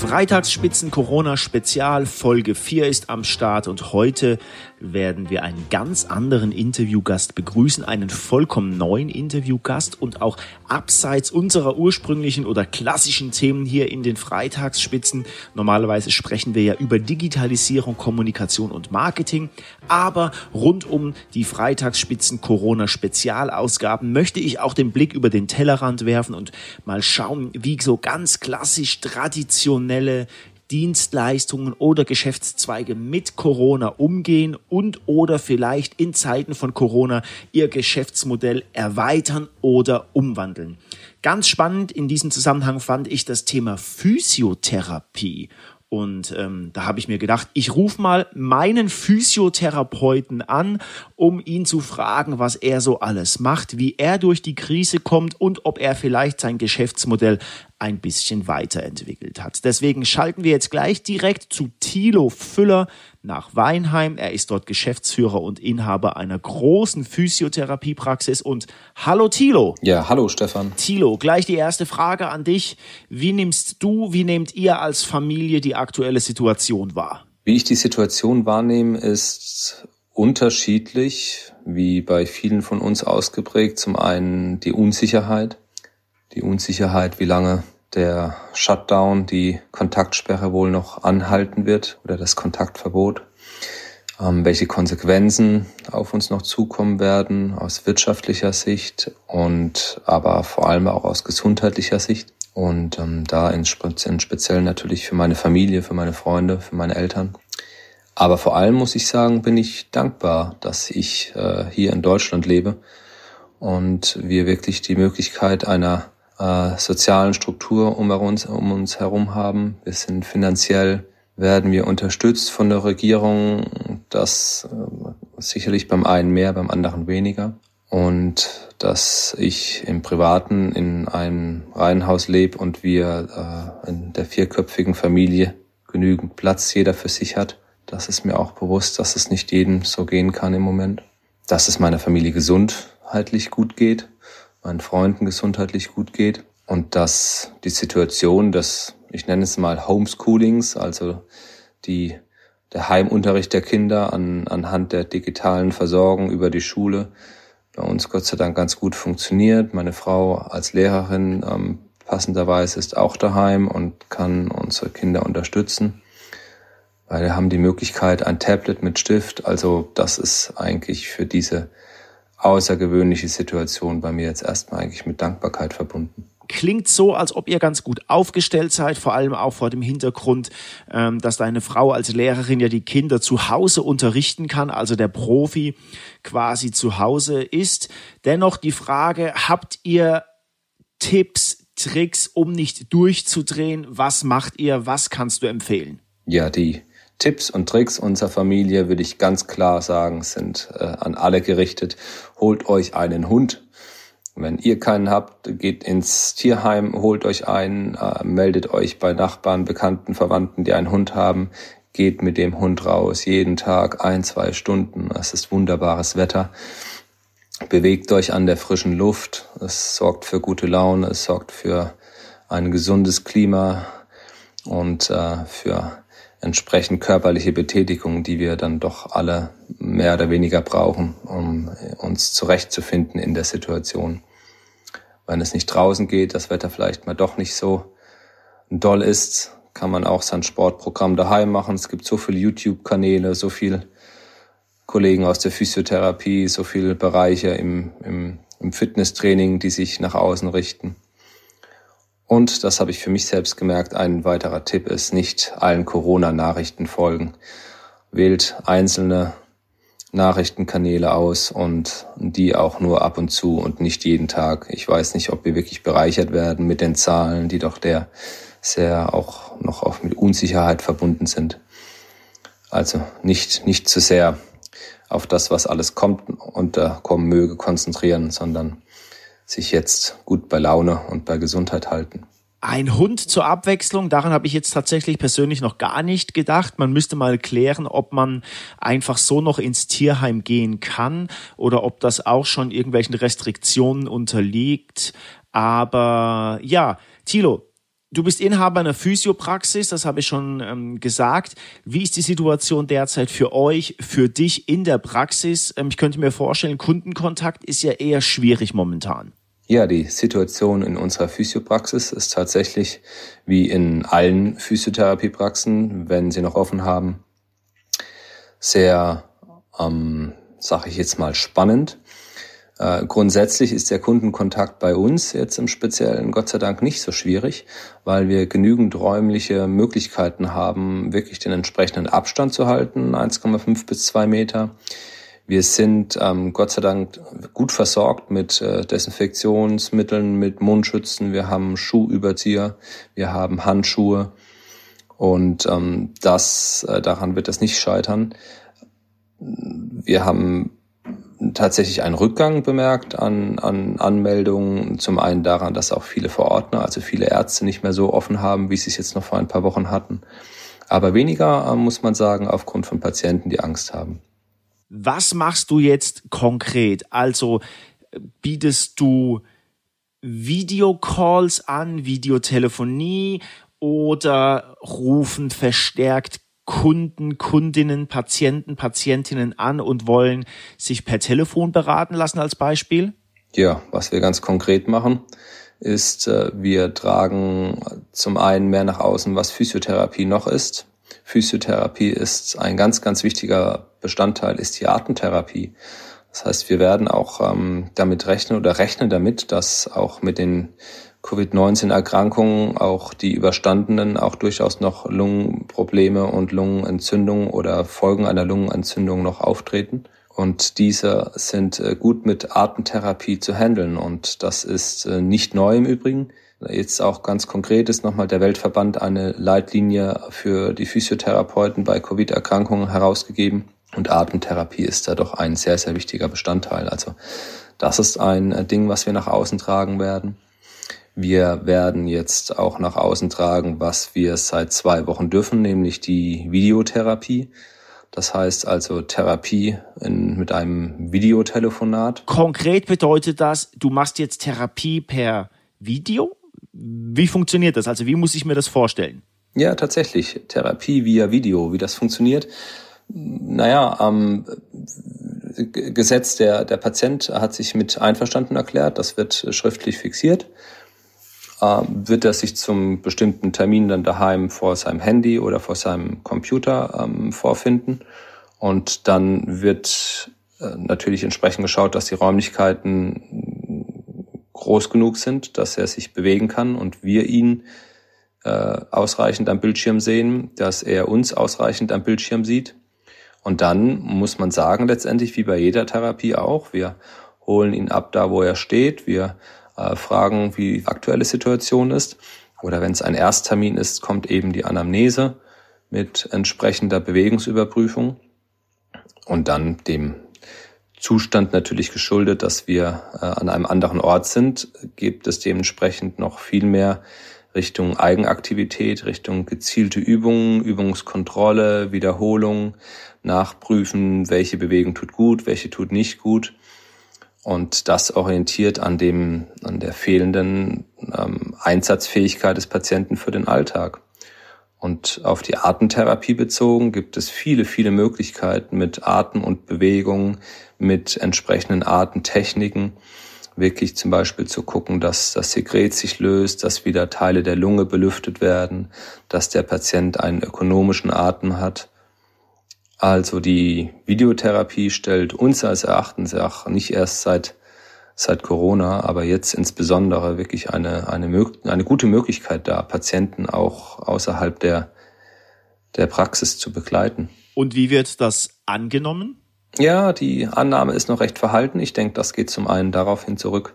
Freitagsspitzen Corona Spezial Folge 4 ist am Start und heute werden wir einen ganz anderen Interviewgast begrüßen, einen vollkommen neuen Interviewgast und auch abseits unserer ursprünglichen oder klassischen Themen hier in den Freitagsspitzen. Normalerweise sprechen wir ja über Digitalisierung, Kommunikation und Marketing, aber rund um die Freitagsspitzen Corona Spezialausgaben möchte ich auch den Blick über den Tellerrand werfen und mal schauen, wie so ganz klassisch traditionelle Dienstleistungen oder Geschäftszweige mit Corona umgehen und oder vielleicht in Zeiten von Corona ihr Geschäftsmodell erweitern oder umwandeln. Ganz spannend in diesem Zusammenhang fand ich das Thema Physiotherapie. Und ähm, da habe ich mir gedacht, ich rufe mal meinen Physiotherapeuten an, um ihn zu fragen, was er so alles macht, wie er durch die Krise kommt und ob er vielleicht sein Geschäftsmodell ein bisschen weiterentwickelt hat. Deswegen schalten wir jetzt gleich direkt zu Thilo Füller nach Weinheim. Er ist dort Geschäftsführer und Inhaber einer großen Physiotherapiepraxis. Und hallo Thilo. Ja, hallo Stefan. Thilo, gleich die erste Frage an dich. Wie nimmst du, wie nehmt ihr als Familie die aktuelle Situation wahr? Wie ich die Situation wahrnehme, ist unterschiedlich, wie bei vielen von uns ausgeprägt. Zum einen die Unsicherheit die Unsicherheit, wie lange der Shutdown, die Kontaktsperre wohl noch anhalten wird oder das Kontaktverbot, ähm, welche Konsequenzen auf uns noch zukommen werden aus wirtschaftlicher Sicht und aber vor allem auch aus gesundheitlicher Sicht. Und ähm, da in, in speziell natürlich für meine Familie, für meine Freunde, für meine Eltern. Aber vor allem muss ich sagen, bin ich dankbar, dass ich äh, hier in Deutschland lebe und wir wirklich die Möglichkeit einer äh, sozialen Struktur um uns, um uns herum haben. Wir sind finanziell, werden wir unterstützt von der Regierung. Das äh, sicherlich beim einen mehr, beim anderen weniger. Und dass ich im Privaten in einem Reihenhaus lebe und wir äh, in der vierköpfigen Familie genügend Platz jeder für sich hat. Das ist mir auch bewusst, dass es nicht jedem so gehen kann im Moment. Dass es meiner Familie gesundheitlich gut geht meinen Freunden gesundheitlich gut geht und dass die Situation des, ich nenne es mal Homeschoolings, also die, der Heimunterricht der Kinder an, anhand der digitalen Versorgung über die Schule bei uns Gott sei Dank ganz gut funktioniert. Meine Frau als Lehrerin ähm, passenderweise ist auch daheim und kann unsere Kinder unterstützen. Weil wir haben die Möglichkeit, ein Tablet mit Stift. Also das ist eigentlich für diese außergewöhnliche Situation bei mir jetzt erstmal eigentlich mit Dankbarkeit verbunden klingt so, als ob ihr ganz gut aufgestellt seid, vor allem auch vor dem Hintergrund, ähm, dass deine Frau als Lehrerin ja die Kinder zu Hause unterrichten kann, also der Profi quasi zu Hause ist. Dennoch die Frage, habt ihr Tipps, Tricks, um nicht durchzudrehen? Was macht ihr? Was kannst du empfehlen? Ja, die Tipps und Tricks unserer Familie, würde ich ganz klar sagen, sind äh, an alle gerichtet. Holt euch einen Hund. Wenn ihr keinen habt, geht ins Tierheim, holt euch einen, äh, meldet euch bei Nachbarn, Bekannten, Verwandten, die einen Hund haben. Geht mit dem Hund raus, jeden Tag ein, zwei Stunden. Es ist wunderbares Wetter. Bewegt euch an der frischen Luft. Es sorgt für gute Laune, es sorgt für ein gesundes Klima und äh, für entsprechend körperliche Betätigung, die wir dann doch alle mehr oder weniger brauchen, um uns zurechtzufinden in der Situation. Wenn es nicht draußen geht, das Wetter vielleicht mal doch nicht so doll ist, kann man auch sein Sportprogramm daheim machen. Es gibt so viele YouTube-Kanäle, so viele Kollegen aus der Physiotherapie, so viele Bereiche im, im, im Fitnesstraining, die sich nach außen richten. Und, das habe ich für mich selbst gemerkt, ein weiterer Tipp ist, nicht allen Corona-Nachrichten folgen. Wählt einzelne Nachrichtenkanäle aus und die auch nur ab und zu und nicht jeden Tag. Ich weiß nicht, ob wir wirklich bereichert werden mit den Zahlen, die doch der sehr auch noch auch mit Unsicherheit verbunden sind. Also nicht, nicht zu sehr auf das, was alles kommt und da kommen möge, konzentrieren, sondern sich jetzt gut bei Laune und bei Gesundheit halten. Ein Hund zur Abwechslung, daran habe ich jetzt tatsächlich persönlich noch gar nicht gedacht. Man müsste mal klären, ob man einfach so noch ins Tierheim gehen kann oder ob das auch schon irgendwelchen Restriktionen unterliegt. Aber ja, Thilo, Du bist Inhaber einer Physiopraxis, das habe ich schon ähm, gesagt. Wie ist die Situation derzeit für euch, für dich in der Praxis? Ähm, ich könnte mir vorstellen, Kundenkontakt ist ja eher schwierig momentan. Ja, die Situation in unserer Physiopraxis ist tatsächlich wie in allen Physiotherapiepraxen, wenn sie noch offen haben, sehr, ähm, sage ich jetzt mal, spannend. Äh, grundsätzlich ist der Kundenkontakt bei uns jetzt im Speziellen Gott sei Dank nicht so schwierig, weil wir genügend räumliche Möglichkeiten haben, wirklich den entsprechenden Abstand zu halten, 1,5 bis 2 Meter. Wir sind ähm, Gott sei Dank gut versorgt mit äh, Desinfektionsmitteln, mit Mundschützen. Wir haben Schuhüberzieher, wir haben Handschuhe und ähm, das äh, daran wird das nicht scheitern. Wir haben tatsächlich einen Rückgang bemerkt an, an Anmeldungen. Zum einen daran, dass auch viele Verordner, also viele Ärzte nicht mehr so offen haben, wie sie es jetzt noch vor ein paar Wochen hatten. Aber weniger, äh, muss man sagen, aufgrund von Patienten, die Angst haben. Was machst du jetzt konkret? Also bietest du Videocalls an, Videotelefonie oder rufen verstärkt Kunden, Kundinnen, Patienten, Patientinnen an und wollen sich per Telefon beraten lassen als Beispiel? Ja, was wir ganz konkret machen, ist, äh, wir tragen zum einen mehr nach außen, was Physiotherapie noch ist. Physiotherapie ist ein ganz, ganz wichtiger Bestandteil, ist die Artentherapie. Das heißt, wir werden auch ähm, damit rechnen oder rechnen damit, dass auch mit den Covid-19-Erkrankungen, auch die überstandenen, auch durchaus noch Lungenprobleme und Lungenentzündungen oder Folgen einer Lungenentzündung noch auftreten. Und diese sind äh, gut mit Artentherapie zu handeln. Und das ist äh, nicht neu im Übrigen. Jetzt auch ganz konkret ist nochmal der Weltverband eine Leitlinie für die Physiotherapeuten bei Covid-Erkrankungen herausgegeben. Und Atemtherapie ist da doch ein sehr, sehr wichtiger Bestandteil. Also das ist ein Ding, was wir nach außen tragen werden. Wir werden jetzt auch nach außen tragen, was wir seit zwei Wochen dürfen, nämlich die Videotherapie. Das heißt also Therapie in, mit einem Videotelefonat. Konkret bedeutet das, du machst jetzt Therapie per Video? Wie funktioniert das? Also wie muss ich mir das vorstellen? Ja, tatsächlich. Therapie via Video. Wie das funktioniert? Naja, ähm, Gesetz, der, der Patient hat sich mit einverstanden erklärt. Das wird schriftlich fixiert äh, wird er sich zum bestimmten Termin dann daheim vor seinem Handy oder vor seinem Computer ähm, vorfinden. Und dann wird äh, natürlich entsprechend geschaut, dass die Räumlichkeiten groß genug sind, dass er sich bewegen kann und wir ihn äh, ausreichend am Bildschirm sehen, dass er uns ausreichend am Bildschirm sieht. Und dann muss man sagen, letztendlich wie bei jeder Therapie auch, wir holen ihn ab da, wo er steht, wir äh, fragen, wie die aktuelle Situation ist. Oder wenn es ein Ersttermin ist, kommt eben die Anamnese mit entsprechender Bewegungsüberprüfung und dann dem Zustand natürlich geschuldet, dass wir äh, an einem anderen Ort sind, gibt es dementsprechend noch viel mehr Richtung Eigenaktivität, Richtung gezielte Übungen, Übungskontrolle, Wiederholung, nachprüfen, welche Bewegung tut gut, welche tut nicht gut. Und das orientiert an dem, an der fehlenden ähm, Einsatzfähigkeit des Patienten für den Alltag. Und auf die Atemtherapie bezogen gibt es viele, viele Möglichkeiten mit Atem und Bewegung, mit entsprechenden Atemtechniken, wirklich zum Beispiel zu gucken, dass das Sekret sich löst, dass wieder Teile der Lunge belüftet werden, dass der Patient einen ökonomischen Atem hat. Also die Videotherapie stellt uns als Erachtens auch nicht erst seit seit Corona, aber jetzt insbesondere wirklich eine, eine, eine gute Möglichkeit dar, Patienten auch außerhalb der, der Praxis zu begleiten. Und wie wird das angenommen? Ja, die Annahme ist noch recht verhalten. Ich denke, das geht zum einen darauf hin zurück,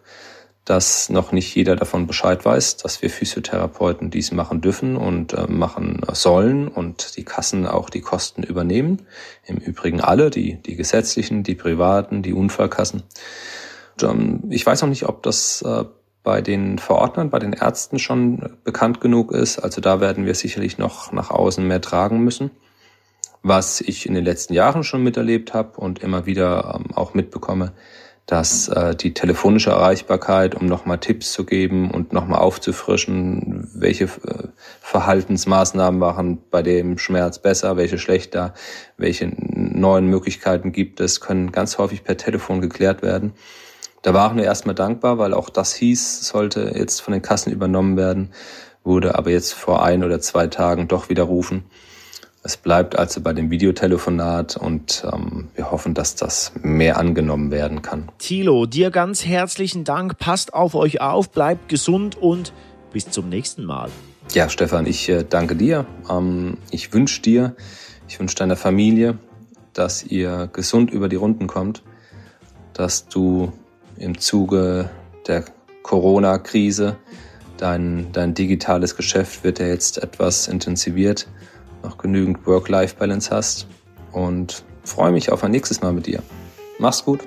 dass noch nicht jeder davon Bescheid weiß, dass wir Physiotherapeuten dies machen dürfen und äh, machen sollen und die Kassen auch die Kosten übernehmen. Im Übrigen alle, die, die gesetzlichen, die privaten, die Unfallkassen. Ähm, ich weiß noch nicht, ob das äh, bei den Verordnern, bei den Ärzten schon bekannt genug ist. Also da werden wir sicherlich noch nach außen mehr tragen müssen. Was ich in den letzten Jahren schon miterlebt habe und immer wieder ähm, auch mitbekomme, dass äh, die telefonische Erreichbarkeit, um nochmal Tipps zu geben und nochmal aufzufrischen, welche äh, Verhaltensmaßnahmen machen bei dem Schmerz besser, welche schlechter, welche neuen Möglichkeiten gibt es, können ganz häufig per Telefon geklärt werden. Da waren wir erstmal dankbar, weil auch das hieß, sollte jetzt von den Kassen übernommen werden, wurde aber jetzt vor ein oder zwei Tagen doch widerrufen. Es bleibt also bei dem Videotelefonat und ähm, wir hoffen, dass das mehr angenommen werden kann. Thilo, dir ganz herzlichen Dank. Passt auf euch auf, bleibt gesund und bis zum nächsten Mal. Ja, Stefan, ich äh, danke dir. Ähm, ich wünsche dir, ich wünsche deiner Familie, dass ihr gesund über die Runden kommt, dass du im Zuge der Corona-Krise dein, dein digitales Geschäft wird ja jetzt etwas intensiviert noch genügend Work-Life-Balance hast und freue mich auf ein nächstes Mal mit dir. Mach's gut.